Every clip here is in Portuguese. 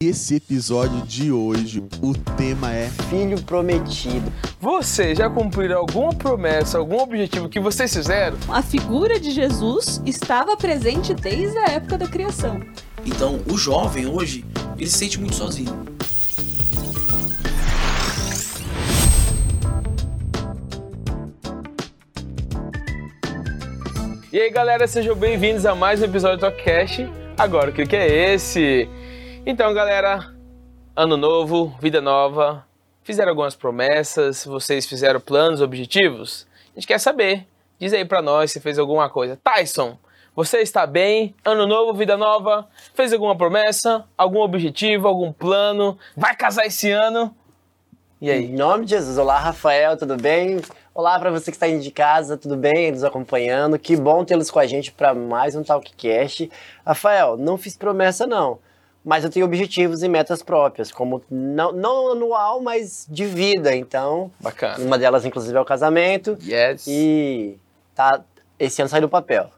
Esse episódio de hoje, o tema é Filho prometido. Você já cumpriu alguma promessa, algum objetivo que vocês fizeram? A figura de Jesus estava presente desde a época da criação. Então, o jovem hoje, ele se sente muito sozinho. E aí, galera, sejam bem-vindos a mais um episódio do TalkCast. Agora, o que que é esse? Então, galera, ano novo, vida nova. Fizeram algumas promessas? Vocês fizeram planos, objetivos? A gente quer saber. Diz aí pra nós se fez alguma coisa. Tyson, você está bem? Ano novo, vida nova? Fez alguma promessa? Algum objetivo? Algum plano? Vai casar esse ano? E aí? Em nome de Jesus. Olá, Rafael, tudo bem? Olá para você que está aí de casa, tudo bem? Nos acompanhando. Que bom tê-los com a gente para mais um Talkcast. Rafael, não fiz promessa não, mas eu tenho objetivos e metas próprias, como não, não anual, mas de vida. Então, Bacana. uma delas inclusive é o casamento Yes. e tá esse ano sai do papel.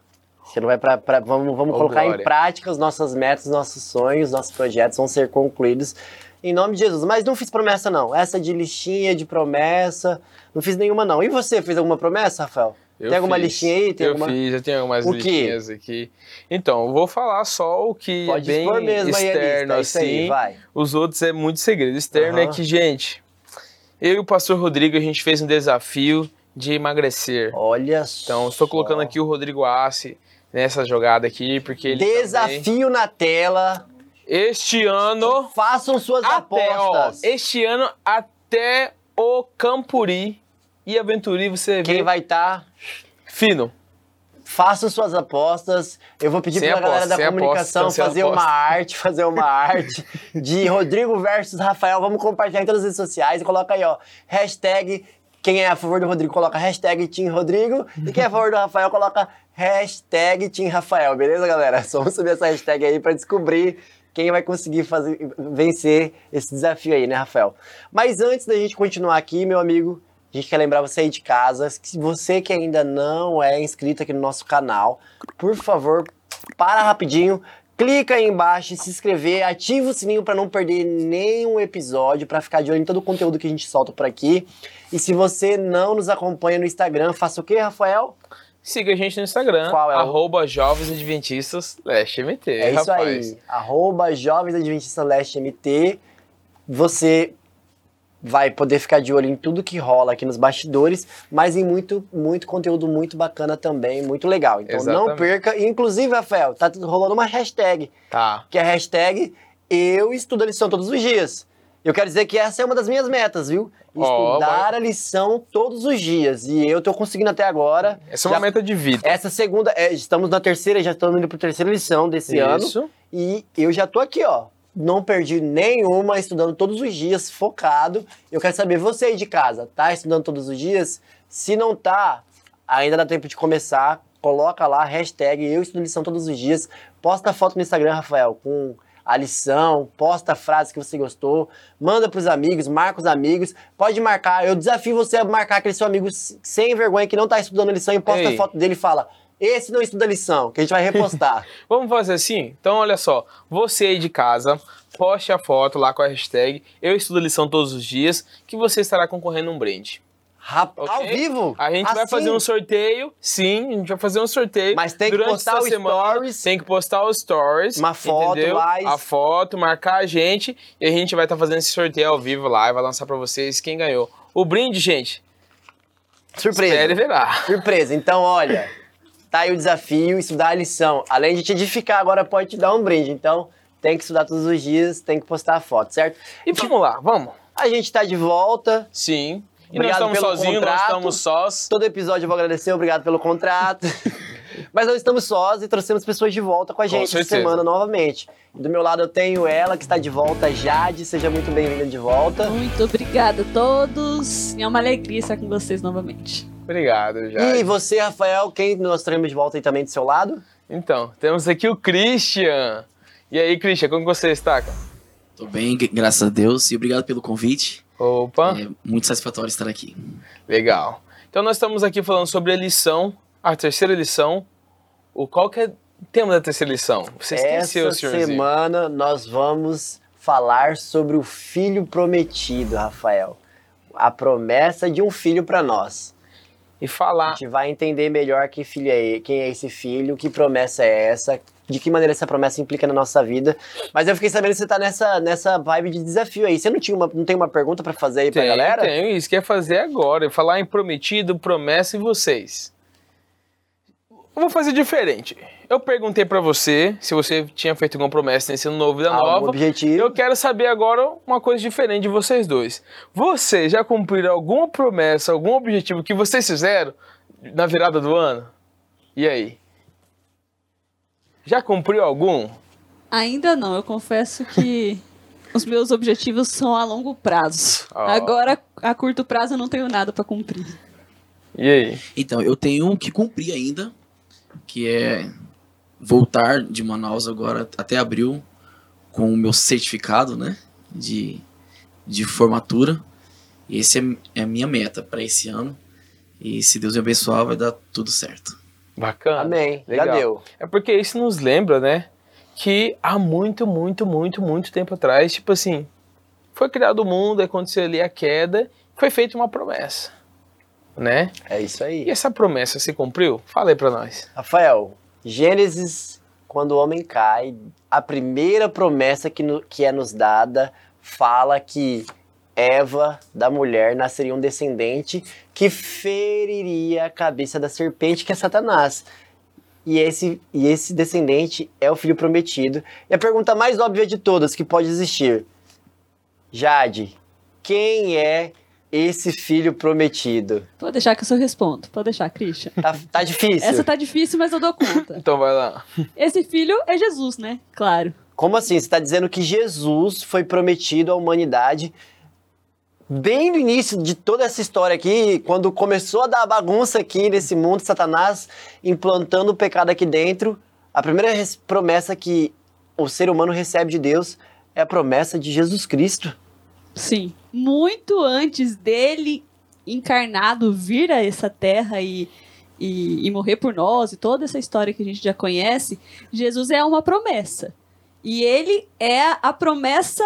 Você não vai para vamos vamos Oh, colocar glória. em prática as nossas metas, nossos sonhos, nossos projetos vão ser concluídos em nome de Jesus. Mas não fiz promessa não. Essa de listinha de promessa, não fiz nenhuma não. E você fez alguma promessa, Rafael? Eu Tem alguma fiz. listinha aí? Tem eu alguma... fiz, eu tenho algumas O quê? listinhas aqui. Então, vou falar só o que Pode é bem mesmo externo, lista. É assim. aí. Os outros é muito segredo. Externo é Aham. que, gente, eu e o pastor Rodrigo, a gente fez um desafio de emagrecer. Olha só. Então, estou colocando aqui o Rodrigo Assi nessa jogada aqui, porque ele também- Desafio na tela. Este ano, Façam suas até, ó, apostas. este ano, até o Campuri e Aventuri, você Quem vê vai estar? fino. Façam suas apostas. Eu vou pedir Sem pra galera aposta, da aposta, comunicação sem fazer aposta. uma arte, fazer uma arte de Rodrigo versus Rafael. Vamos compartilhar em todas as redes sociais e coloca aí, ó, hashtag quem é a favor do Rodrigo coloca hashtag Team Rodrigo e quem é a favor do Rafael coloca hashtag Team Rafael, beleza, galera? Só vamos subir essa hashtag aí pra descobrir quem vai conseguir fazer, vencer esse desafio aí, né, Rafael? Mas antes da gente continuar aqui, meu amigo, a gente quer lembrar você aí de casa, que você que ainda não é inscrito aqui no nosso canal, por favor, para rapidinho, clica aí embaixo, em se inscrever, ativa o sininho para não perder nenhum episódio, para ficar de olho em todo o conteúdo que a gente solta por aqui. E se você não nos acompanha no Instagram, faça o quê, Rafael? Siga a gente no Instagram, Qual é o- arroba Jovens Adventistas Leste MT, É isso rapaz. aí, arroba Jovens Adventistas Leste MT. Você vai poder ficar de olho em tudo que rola aqui nos bastidores, mas em muito, muito conteúdo muito bacana também, muito legal. Então não Exatamente. perca. E, Inclusive, Rafael, tá rolando uma hashtag, Tá. que é a hashtag Eu Estudo a Lição Todos os Dias. Eu quero dizer que essa é uma das minhas metas, viu? Estudar a lição todos os dias. E eu tô conseguindo até agora. Essa é uma Já- meta de vida. Essa segunda, é, estamos na terceira, já estamos indo para terceira lição desse ano. Isso. E eu já tô aqui, ó. Não perdi nenhuma, estudando todos os dias, focado. Eu quero saber, você aí de casa, tá estudando todos os dias? Se não tá, ainda dá tempo de começar. Coloca lá, hashtag eu estudo lição todos os dias. Posta foto no Instagram, Rafael, com a lição, posta a frase que você gostou, manda pros amigos, marca os amigos, pode marcar. Eu desafio você a marcar aquele seu amigo sem vergonha que não tá estudando a lição e posta Ei. a foto dele e fala: Esse não estuda lição, que a gente vai repostar. Vamos fazer assim? Então, olha só. Você aí de casa, poste a foto lá com a hashtag Eu Estudo a Lição Todos os Dias, que você estará concorrendo um brinde. Rap- ok? Ao vivo? A gente vai Assim? fazer um sorteio. Sim, a gente vai fazer um sorteio. Mas tem que postar essa o semana, stories. Tem que postar os stories. Uma foto entendeu? A foto, marcar a gente. E a gente vai estar fazendo esse sorteio ao vivo lá e vai lançar pra vocês quem ganhou. O brinde, gente, Surpresa. espere verá. Surpresa. Então, olha, tá aí o desafio, estudar a lição. Além de te edificar, agora pode te dar um brinde. Então, tem que estudar todos os dias, tem que postar a foto, certo? E vamos lá, vamos. A gente tá de volta. Sim. E Obrigado nós estamos pelo sozinhos, nós contrato. estamos sós. Todo episódio eu vou agradecer, obrigado pelo contrato. Mas nós estamos sós e trouxemos pessoas de volta com a gente essa semana novamente. Do meu lado eu tenho ela, que está de volta, Jade. Seja muito bem-vinda de volta. Muito obrigada a todos. É uma alegria estar com vocês novamente. Obrigado, já. E você, Rafael, quem nós teremos de volta aí também do seu lado? Então, temos aqui o Christian. E aí, Christian, como você está, cara? Tô bem, gra- graças a Deus, e obrigado pelo convite. Opa, É muito satisfatório estar aqui. legal. Então nós estamos aqui falando sobre a lição, a terceira lição. O qual que é o tema da terceira lição? Você esqueceu, Essa senhorzinho. semana nós vamos falar sobre o filho prometido, Rafael. A promessa de um filho para nós. E A falar. gente vai entender melhor que filho é, quem é esse filho, que promessa é essa, de que maneira essa promessa implica na nossa vida. Mas eu fiquei sabendo que você tá nessa, nessa vibe de desafio aí. Você não, tinha uma, não tem uma pergunta para fazer aí pra Tenho, galera? tenho, isso que é fazer agora. Falar em prometido, promessa e vocês. Eu vou fazer diferente. Eu perguntei pra você se você tinha feito alguma promessa nesse ano novo vida Algum nova. objetivo? Eu quero saber agora uma coisa diferente de vocês dois. Vocês já cumpriram alguma promessa, algum objetivo que vocês fizeram na virada do ano? E aí? Já cumpriu algum? Ainda não, eu confesso que os meus objetivos são a longo prazo. Ah. Agora, a curto prazo, eu não tenho nada pra cumprir. E aí? Então, eu tenho um que cumprir ainda, que é voltar de Manaus agora até abril com o meu certificado, né, de, de formatura. Esse é, é a minha meta para esse ano. E se Deus me abençoar, vai dar tudo certo. Bacana. Amém. Legal. Já deu. É porque isso nos lembra, né? Que há muito, muito, muito, muito tempo atrás, tipo assim, foi criado o mundo, aconteceu ali a queda, foi feita uma promessa, né? É isso aí. E essa promessa se cumpriu? Fala aí pra nós. Rafael, Gênesis, quando o homem cai, a primeira promessa que, no- que é nos dada fala que Eva, da mulher, nasceria um descendente que feriria a cabeça da serpente, que é Satanás. E esse, e esse descendente é o filho prometido. E a pergunta mais óbvia de todas que pode existir: Jade, quem é esse filho prometido? Pode deixar que eu só respondo. Pode deixar, Christian. Tá, tá difícil? Essa tá difícil, mas eu dou conta. Então vai lá. Esse filho é Jesus, né? Claro. Como assim? Você está dizendo que Jesus foi prometido à humanidade bem no início de toda essa história aqui, quando começou a dar bagunça aqui nesse mundo, Satanás implantando o pecado aqui dentro, a primeira promessa que o ser humano recebe de Deus é a promessa de Jesus Cristo. Sim. Muito antes dele encarnado vir a essa terra e, e, e morrer por nós e toda essa história que a gente já conhece, Jesus é uma promessa. E ele é a promessa.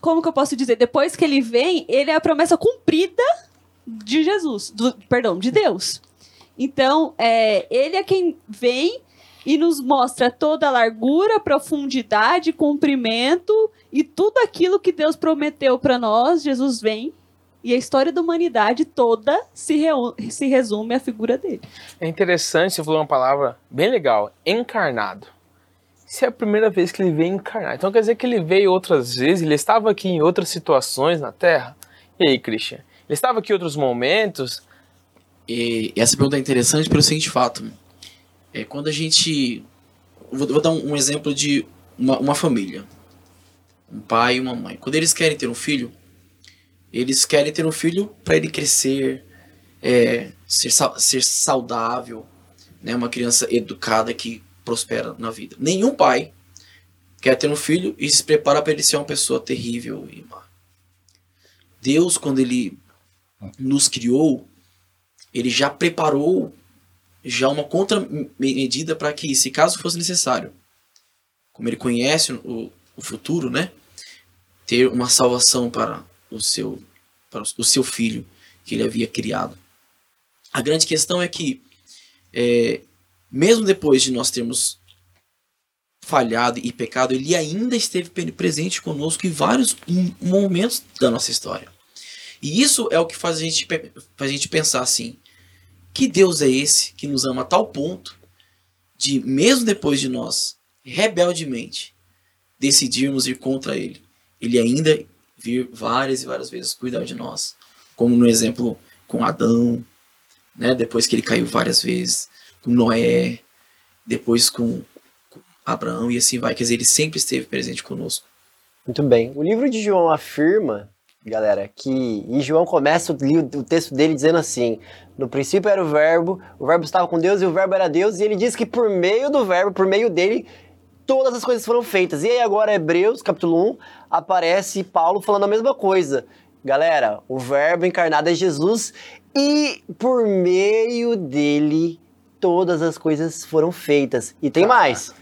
Como que eu posso dizer? Depois que ele vem, ele é a promessa cumprida de Jesus. do- perdão, de Deus. Então, é, ele é quem vem e nos mostra toda a largura, profundidade, comprimento e tudo aquilo que Deus prometeu para nós, Jesus vem. E a história da humanidade toda se, se resume à figura dele. É interessante, você falou uma palavra bem legal, encarnado. Isso é a primeira vez que ele veio encarnado. Então quer dizer que ele veio outras vezes, ele estava aqui em outras situações na Terra? E aí, Christian? Ele estava aqui em outros momentos? E essa pergunta é interessante pelo seguinte fato. É quando a gente. Vou, vou dar um, um exemplo de uma, uma família. Um pai e uma mãe. Quando eles querem ter um filho, eles querem ter um filho para ele crescer, é, ser, ser saudável, né? uma criança educada que prospera na vida. Nenhum pai quer ter um filho e se prepara para ele ser uma pessoa terrível e má. Deus, quando ele nos criou, ele já preparou já uma contramedida para que, se caso fosse necessário, como ele conhece o, o futuro, né, ter uma salvação para o seu para o seu filho que ele havia criado. A grande questão é que, é, mesmo depois de nós termos falhado e pecado, ele ainda esteve presente conosco em vários momentos da nossa história. E isso é o que faz a gente, faz a gente pensar assim: que Deus é esse que nos ama a tal ponto de, mesmo depois de nós, rebeldemente, decidirmos ir contra Ele, Ele ainda vir várias e várias vezes cuidar de nós? Como no exemplo com Adão, né? depois que ele caiu várias vezes, com Noé, depois com, com Abraão e assim vai. Quer dizer, ele sempre esteve presente conosco. Muito bem. O livro de João afirma, galera, que. E João começa o, o texto dele dizendo assim: No princípio era o Verbo, o Verbo estava com Deus e o Verbo era Deus, e ele diz que por meio do Verbo, por meio dele, todas as coisas foram feitas. E aí agora, Hebreus, capítulo 1, aparece Paulo falando a mesma coisa. Galera, o Verbo encarnado é Jesus e por meio dele todas as coisas foram feitas. E tem mais.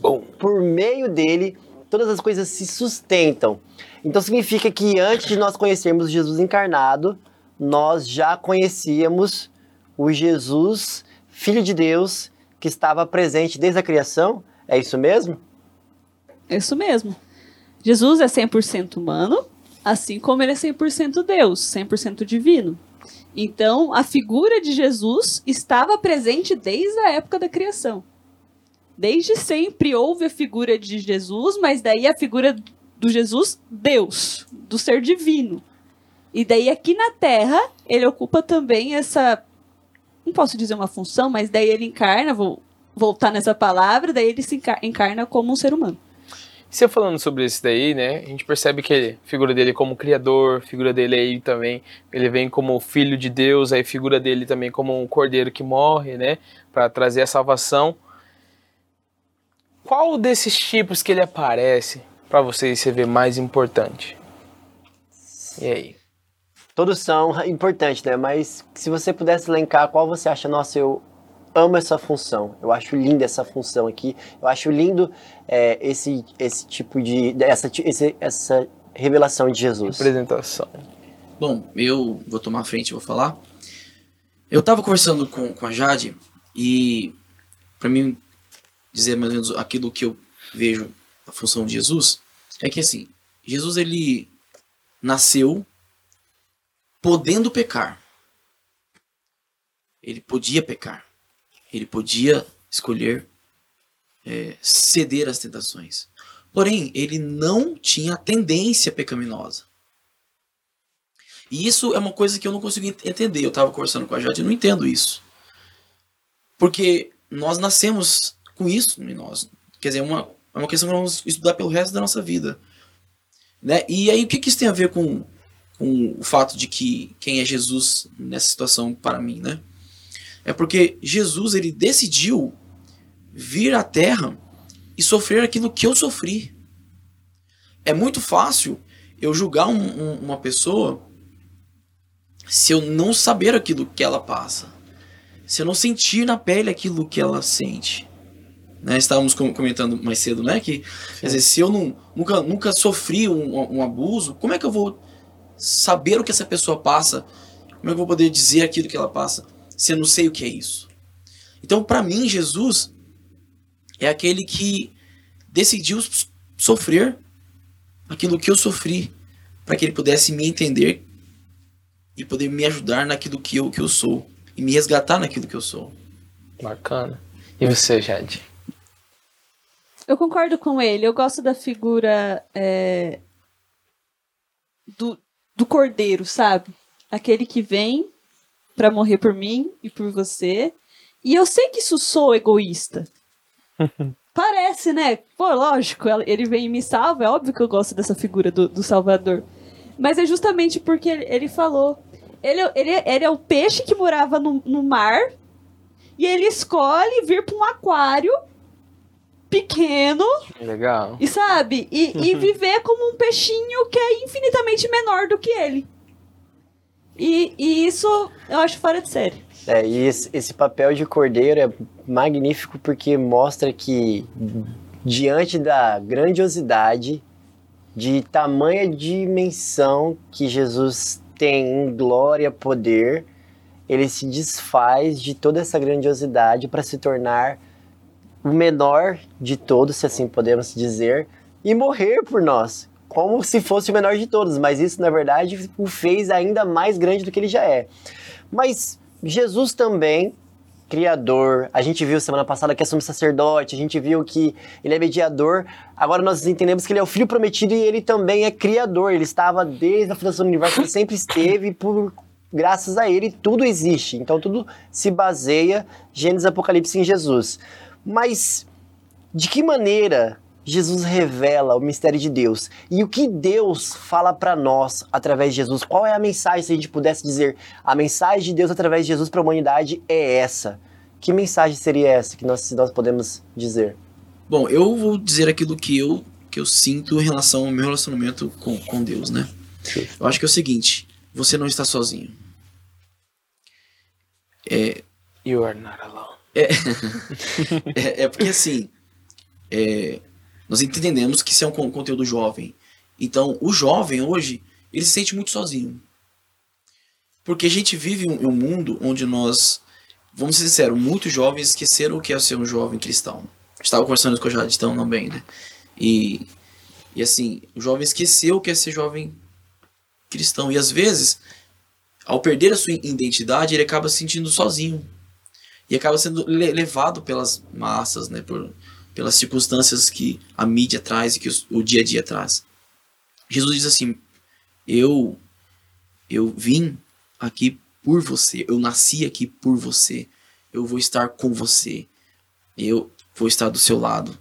Bom, Por meio dele todas as coisas se sustentam. Então significa que antes de nós conhecermos Jesus encarnado, nós já conhecíamos o Jesus, Filho de Deus, que estava presente desde a criação. É isso mesmo? É isso mesmo. Jesus é 100% humano, assim como ele é 100% Deus, 100% divino. Então, a figura de Jesus estava presente desde a época da criação. Desde sempre houve a figura de Jesus, mas daí a figura do Jesus Deus, do ser divino. E daí aqui na Terra, ele ocupa também essa não posso dizer uma função, mas daí ele encarna, vou voltar nessa palavra, daí ele se encar- encarna como um ser humano. Você falando sobre isso daí, né? A gente percebe que a figura dele como criador, figura dele aí também, ele vem como filho de Deus, aí figura dele também como um cordeiro que morre, né? Para trazer a salvação. Qual desses tipos que ele aparece para vocês você vê mais importante? E aí? Todos são importantes, né? Mas se você pudesse elencar, qual você acha, nossa, eu amo essa função. Eu acho linda essa função aqui. Eu acho lindo é, esse, esse tipo de. Essa, esse, essa revelação de Jesus. Apresentação. Bom, eu vou tomar a frente e vou falar. Eu tava conversando com, com a Jade e para mim dizer mais ou menos aquilo que eu vejo a função de Jesus é que assim, Jesus ele nasceu podendo pecar. Ele podia pecar. Ele podia escolher é, ceder às tentações. Porém, ele não tinha tendência pecaminosa. E isso é uma coisa que eu não consigo ent- entender. Eu estava conversando com a Jade e não entendo isso. Porque nós nascemos com isso em nós. Quer dizer, é uma, é uma questão que vamos estudar pelo resto da nossa vida. Né? E aí, o que, que isso tem a ver com, com o fato de que quem é Jesus nessa situação para mim, né? É porque Jesus, ele decidiu vir à Terra e sofrer aquilo que eu sofri. É muito fácil eu julgar um- um- uma pessoa se eu não saber aquilo que ela passa, se eu não sentir na pele aquilo que ela sente. Né? Estávamos com- comentando mais cedo, né? Que dizer, se eu não, nunca, nunca sofri um, um abuso, como é que eu vou saber o que essa pessoa passa? Como é que eu vou poder dizer aquilo que ela passa se eu não sei o que é isso? Então, para mim, Jesus é aquele que decidiu sofrer aquilo que eu sofri para que ele pudesse me entender e poder me ajudar naquilo que eu, que eu sou e me resgatar naquilo que eu sou. Bacana. E você, Jade? Eu concordo com ele. Eu gosto da figura é, do, do cordeiro, sabe? Aquele que vem pra morrer por mim e por você. E eu sei que isso sou egoísta. Parece, né? Pô, lógico, ele vem e me salva. É óbvio que eu gosto dessa figura do, do Salvador. Mas é justamente porque ele, ele falou. Ele, ele, ele é o peixe que morava no, no mar. E ele escolhe vir pra um aquário pequeno Legal. e sabe? E, e viver como um peixinho que é infinitamente menor do que ele. E, e isso eu acho fora de série. É, e esse, esse papel de cordeiro é magnífico porque mostra que, diante da grandiosidade, de tamanha dimensão que Jesus tem em glória, poder, ele se desfaz de toda essa grandiosidade para se tornar o menor de todos, se assim podemos dizer, e morrer por nós, como se fosse o menor de todos, mas isso na verdade o fez ainda mais grande do que ele já é. Mas Jesus também, criador, a gente viu semana passada que é sumo sacerdote, a gente viu que ele é mediador, agora nós entendemos que ele é o filho prometido e ele também é criador, ele estava desde a fundação do universo, ele sempre esteve por graças a ele tudo existe. Então tudo se baseia Gênesis Apocalipse em Jesus. Mas de que maneira Jesus revela o mistério de Deus? E o que Deus fala para nós através de Jesus? Qual é a mensagem, se a gente pudesse dizer, a mensagem de Deus através de Jesus para a humanidade é essa? Que mensagem seria essa que nós, nós podemos dizer? Bom, eu vou dizer aquilo que eu, que eu sinto em relação ao meu relacionamento com, com Deus, né? Eu acho que é o seguinte: você não está sozinho. É, You are not alone. é, é porque assim, é, Nós entendemos que isso é um con- conteúdo jovem. Então, o jovem hoje, ele se sente muito sozinho. Porque a gente vive um, um mundo onde nós, vamos ser sinceros, muitos jovens esqueceram o que é ser um jovem cristão. Estava conversando com a Jaditão também, né? E, e assim, o jovem esqueceu o que é ser jovem cristão. E às vezes, ao perder a sua identidade, ele acaba se sentindo sozinho. E acaba sendo le- levado pelas massas, né? Por, pelas circunstâncias que a mídia traz e que os- o dia a dia traz. Jesus diz assim: Eu eu vim aqui por você, eu nasci aqui por você, eu vou estar com você, eu vou estar do seu lado.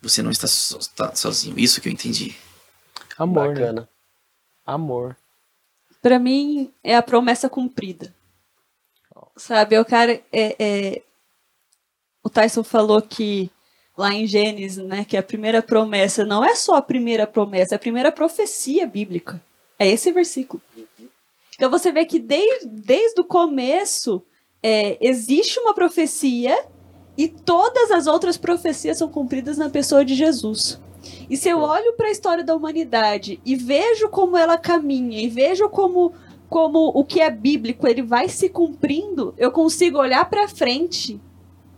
Você não está, so- está sozinho. Isso que eu entendi. Amor, né? Bacana. Amor. Pra mim, é a promessa cumprida. Sabe, é o cara. É, é- O Tyson falou que lá em Gênesis, né, que a primeira promessa não é só a primeira promessa, é a primeira profecia bíblica. É esse versículo. Então você vê que desde, desde o começo é, existe uma profecia e todas as outras profecias são cumpridas na pessoa de Jesus. E se eu olho para a história da humanidade e vejo como ela caminha e vejo como como o que é bíblico ele vai se cumprindo, eu consigo olhar para frente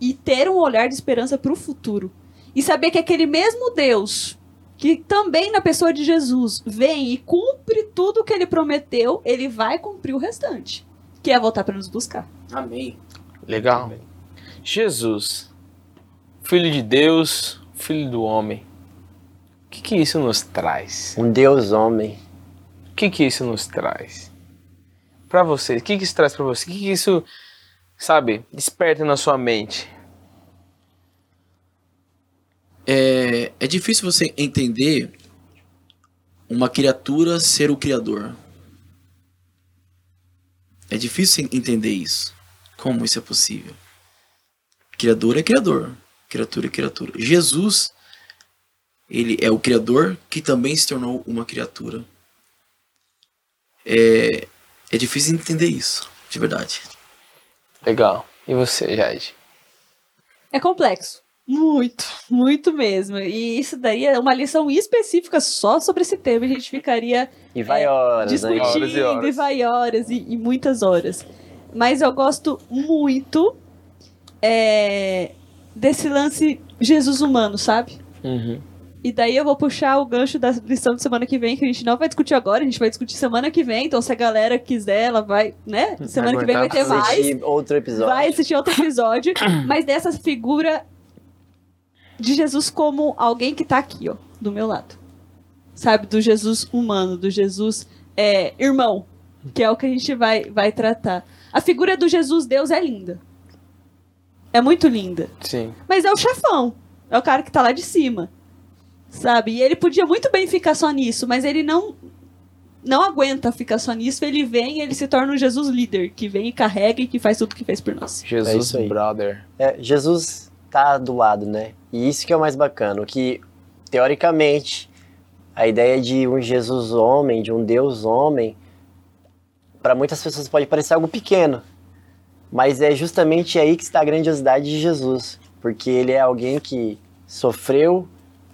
e ter um olhar de esperança para o futuro e saber que aquele mesmo Deus que também na pessoa de Jesus vem e cumpre tudo o que ele prometeu, ele vai cumprir o restante, que é voltar para nos buscar. Amém. Legal. Jesus, Filho de Deus, Filho do homem. O que, que isso nos traz? Um Deus homem. O que, que isso nos traz? Pra você, o que, que isso traz pra você? O que, que isso, sabe, desperta na sua mente? É, é difícil você entender uma criatura ser o criador. É difícil entender isso. Como isso é possível? Criador é criador. Criatura é criatura. Jesus, ele é o criador que também se tornou uma criatura. É, é difícil entender isso, de verdade. Legal. E você, Jade? É complexo. Muito, muito mesmo. E isso daria uma lição específica só sobre esse tema. A gente ficaria E vai horas, né? discutindo Horas e horas. e vai horas e, e muitas horas. Mas eu gosto muito é, desse lance Jesus humano, sabe? Uhum. E daí eu vou puxar o gancho da lição de semana que vem, que a gente não vai discutir agora, a gente vai discutir semana que vem. Então, se a galera quiser, ela vai, né? Semana que vem vai ter mais. Assistir outro episódio. Vai assistir outro episódio, mas dessa figura de Jesus como alguém que tá aqui, ó, do meu lado. Sabe, do Jesus humano, do Jesus é, irmão, que é o que a gente vai, vai tratar. A figura do Jesus Deus é linda. É muito linda. Sim. Mas é o chefão. É o cara que tá lá de cima. Sabe? E ele podia muito bem ficar só nisso, mas ele não não aguenta ficar só nisso. Ele vem e ele se torna um Jesus líder, que vem e carrega e que faz tudo que fez por nós. Jesus, É brother. É, Jesus tá do lado, né? E isso que é o mais bacana, que teoricamente a ideia de um Jesus homem, de um Deus homem, para muitas pessoas pode parecer algo pequeno, mas é justamente aí que está a grandiosidade de Jesus, porque ele é alguém que sofreu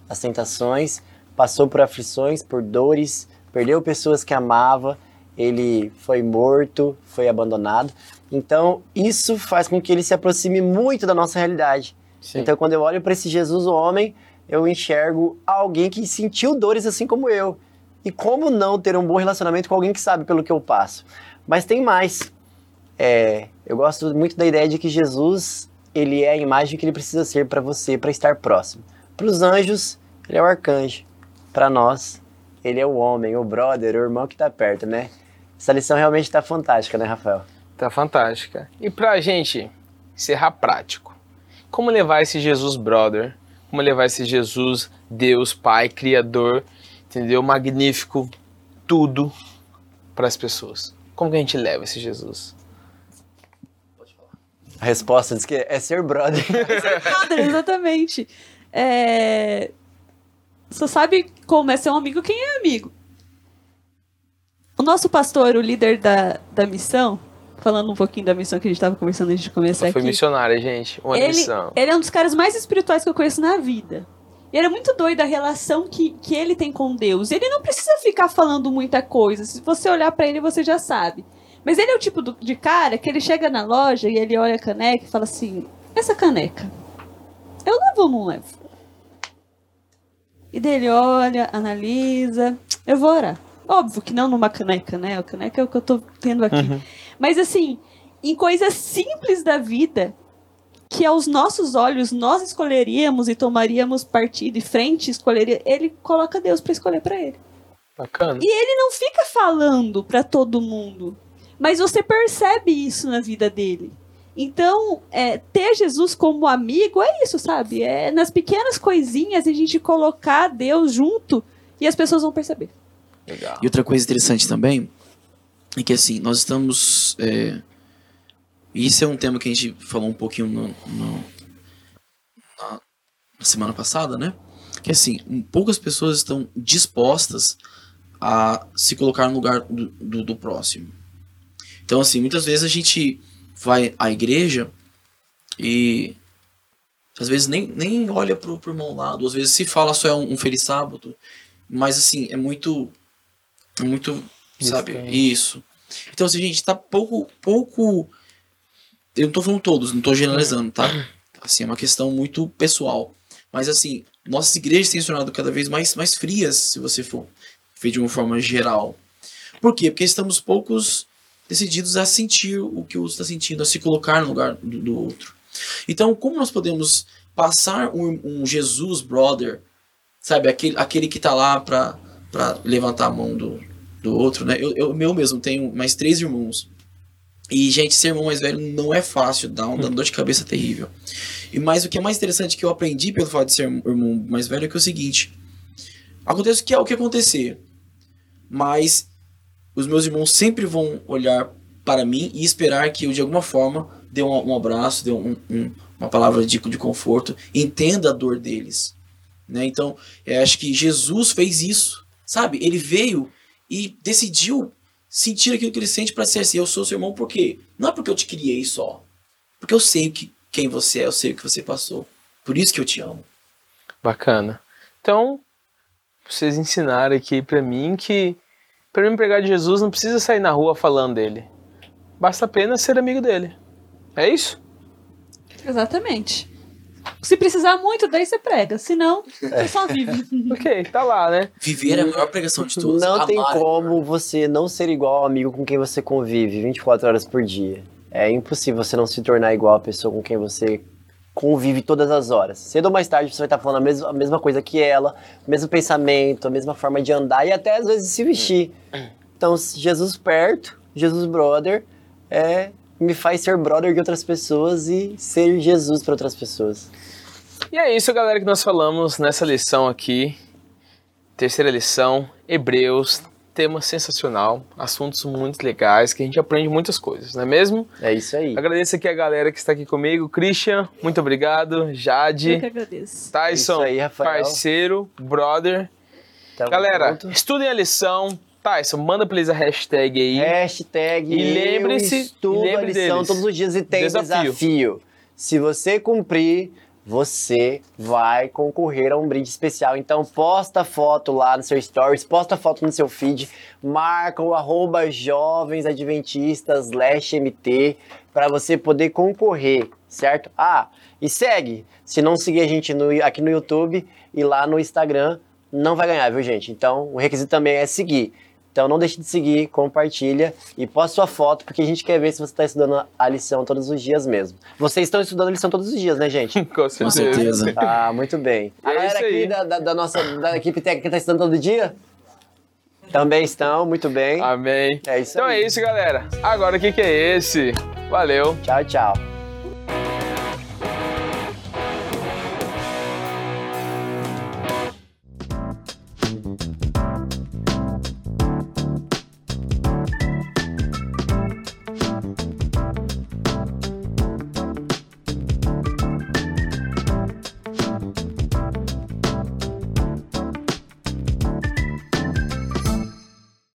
as tentações, passou por aflições, por dores, perdeu pessoas que amava, ele foi morto, foi abandonado. Então, isso faz com que ele se aproxime muito da nossa realidade. Sim. Então, quando eu olho para esse Jesus homem, eu enxergo alguém que sentiu dores assim como eu. E como não ter um bom relacionamento com alguém que sabe pelo que eu passo? Mas tem mais. É, eu gosto muito da ideia de que Jesus ele é a imagem que ele precisa ser para você, para estar próximo. Para os anjos, ele é o arcanjo. Para nós, ele é o homem, o brother, o irmão que está perto, né? Essa lição realmente está fantástica, né, Rafael? Tá fantástica. E pra gente encerrar prático, como levar esse Jesus brother, como levar esse Jesus Deus Pai, Criador, entendeu? Magnífico, tudo para as pessoas. Como que a gente leva esse Jesus? A resposta diz que é ser brother. Brother, exatamente. É... Só sabe como é ser um amigo quem é amigo. O nosso pastor, o líder da, da missão, falando um pouquinho da missão que a gente estava conversando antes de começar Foi aqui. missionária, gente. Uma ele, missão. ele é um dos caras mais espirituais que eu conheço na vida. E era muito doido a relação que, que ele tem com Deus. Ele não precisa ficar falando muita coisa. Se você olhar pra ele, você já sabe. Mas ele é o tipo do- de cara que ele chega na loja e ele olha a caneca e fala assim: essa caneca, eu levo ou não levo? E daí ele olha, analisa, eu vou orar. Óbvio que não numa caneca, né? A caneca é o que eu tô tendo aqui. Mas assim, em coisas simples da vida, que aos nossos olhos nós escolheríamos e tomaríamos partido e frente, escolheria, ele coloca Deus pra escolher pra ele. Bacana. E ele não fica falando pra todo mundo, mas você percebe isso na vida dele. Então, é, ter Jesus como amigo é isso, sabe? É nas pequenas coisinhas a gente colocar Deus junto e as pessoas vão perceber. Legal. E outra coisa interessante também é que assim, nós estamos. É, isso é um tema que a gente falou um pouquinho no, no- na, na semana passada, né? Que assim, poucas pessoas estão dispostas a se colocar no lugar do, do, do próximo. Então, assim, muitas vezes a gente vai à igreja e às vezes nem, nem olha pro, pro irmão lado, às vezes se fala só é um, um feliz sábado, mas assim, é muito. É muito. Sabe? Distante. Isso. Então, assim, gente, tá pouco. pouco eu não tô falando todos, não tô generalizando, tá? Assim, é uma questão muito pessoal. Mas, assim, nossas igrejas têm se tornado cada vez mais, mais frias, se você for ver de uma forma geral. Por quê? Porque estamos poucos decididos a sentir o que o outro está sentindo, a se colocar no lugar do, do outro. Então, como nós podemos passar um, um Jesus brother, sabe, aquele, aquele que tá lá pra levantar a mão do, do outro, né? Eu, eu meu mesmo tenho mais três irmãos. E, gente, ser irmão mais velho não é fácil, dá uma dor de cabeça terrível. E mais o que é mais interessante que eu aprendi pelo fato de ser irmão mais velho é que é o seguinte: acontece o que é o que acontecer, mas os meus irmãos sempre vão olhar para mim e esperar que eu, de alguma forma, dê um, um abraço, dê um- um- uma palavra de, de conforto, entenda a dor deles. Né? Então, eu acho que Jesus fez isso, sabe? Ele veio e decidiu sentir aquilo que ele sente para ser assim. Eu sou seu irmão por quê? Não é porque eu te criei só. Porque eu sei que, quem você é, eu sei o que você passou. Por isso que eu te amo. Bacana. Então, vocês ensinaram aqui pra mim que pra mim pregar de Jesus não precisa sair na rua falando dele. Basta apenas ser amigo dele. É isso? Exatamente. Se precisar muito, daí você prega. Se não, você só vive. Ok, tá lá, né? Viver é a maior pregação de todas. Não tem Amar é como você não ser igual ao amigo com quem você convive 24 horas por dia. É impossível você não se tornar igual à pessoa com quem você convive todas as horas. Cedo ou mais tarde você vai estar falando a mesma, a mesma coisa que ela, o mesmo pensamento, a mesma forma de andar e até às vezes se vestir. Então, Jesus perto, Jesus brother, é, me faz ser brother de outras pessoas e ser Jesus para outras pessoas. E é isso, galera, que nós falamos nessa lição aqui. Terceira lição, Hebreus. Tema sensacional, assuntos muito legais, que a gente aprende muitas coisas, não é mesmo? É isso aí. Agradeço aqui a galera que está aqui comigo. Christian, muito obrigado. Eu Jade, que agradeço. Tyson, Isso aí, parceiro, brother. Tamo Galera, junto. estudem a lição. Tyson, manda please a hashtag aí. Hashtag E lembre-se- eu estudo e a lembre lição deles. todos os dias e tem Desafio. desafio. Se você cumprir, você vai concorrer a um brinde especial. Então posta foto lá no seu stories, posta foto no seu feed, marca o arroba mt para você poder concorrer, certo? Ah, e segue. Se não seguir a gente no- aqui no YouTube e lá no Instagram, não vai ganhar, viu gente? Então o requisito também é seguir. Então não deixe de seguir, compartilha e posta sua foto, porque a gente quer ver se você está estudando a lição todos os dias mesmo. Vocês estão estudando a lição todos os dias, né, gente? Com certeza. Com certeza. Ah, muito bem. A É galera isso aí. aqui da, da- da nossa da equipe técnica está estudando todo dia? Também estão, muito bem. Amém. É isso Então aí. é isso, galera. Agora o que, que é esse? Valeu. Tchau, tchau.